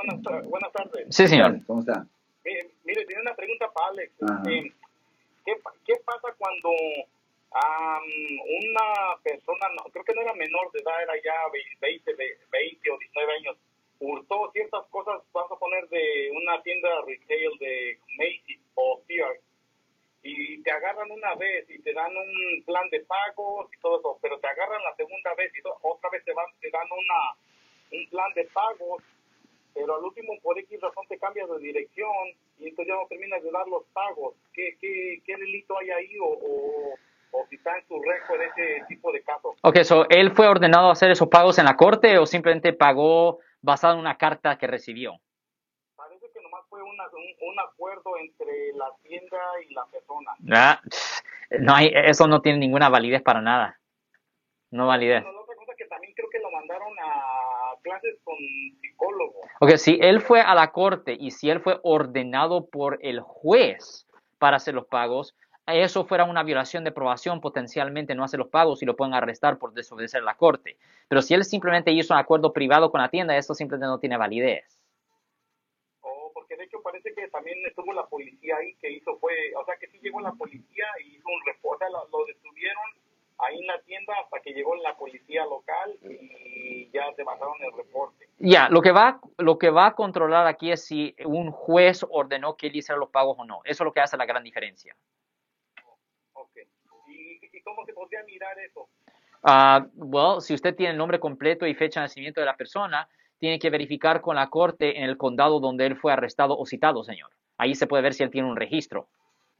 buenas, buenas tardes. Sí, señor. ¿Cómo está? Mire, mire, tiene una pregunta para Alex. Este, ¿qué, ¿Qué pasa cuando am, una persona, no, creo que no era menor de edad, era ya 20, 20 o 19 años, hurtó ciertas cosas, vamos a poner de una tienda retail de Macy's o Sears, y te agarran una vez y te dan un plan de pagos y todo eso, pero te agarran la segunda vez y otra vez te, van, te dan una, un plan de pagos pero al último por X razón te cambias de dirección y entonces ya no terminas de dar los pagos. ¿Qué, qué, qué delito hay ahí o, o, o si está en su récord ese tipo de casos? Ok, so, ¿él fue ordenado a hacer esos pagos en la corte o simplemente pagó basado en una carta que recibió? Parece que nomás fue una, un, un acuerdo entre la tienda y la persona. Ah, no hay, eso no tiene ninguna validez para nada. No validez. Bueno, la otra cosa que también creo que lo mandaron a clases con psicólogo. Ok, si él fue a la corte y si él fue ordenado por el juez para hacer los pagos, eso fuera una violación de aprobación, potencialmente no hace los pagos y lo pueden arrestar por desobedecer la corte. Pero si él simplemente hizo un acuerdo privado con la tienda, eso simplemente no tiene validez. Oh, porque de hecho parece que también estuvo la policía ahí que hizo fue, o sea que sí llegó la policía y hizo un reporte, lo, lo detuvieron ahí en la tienda hasta que llegó la policía local ya te mandaron el reporte. Ya, lo que va, lo que va a controlar aquí es si un juez ordenó que él hiciera los pagos o no. Eso es lo que hace la gran diferencia. Ok. ¿Y, y cómo se podría mirar eso? Ah, well, si usted tiene el nombre completo y fecha de nacimiento de la persona, tiene que verificar con la corte en el condado donde él fue arrestado o citado, señor. Ahí se puede ver si él tiene un registro.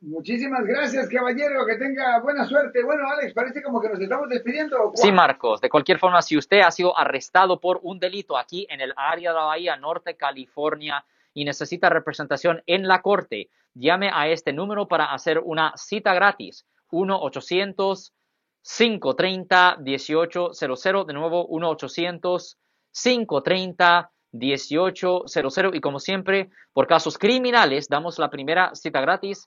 Muchísimas gracias, caballero. Que tenga buena suerte. Bueno, Alex, parece como que nos estamos despidiendo. ¿o Sí? Marcos. De cualquier forma, si usted ha sido arrestado por un delito aquí en el área de la Bahía Norte, California, y necesita representación en la corte, llame a este número para hacer una cita gratis. 1-800-530-1800. De nuevo, 1-800-530-1800. Y como siempre, por casos criminales, damos la primera cita gratis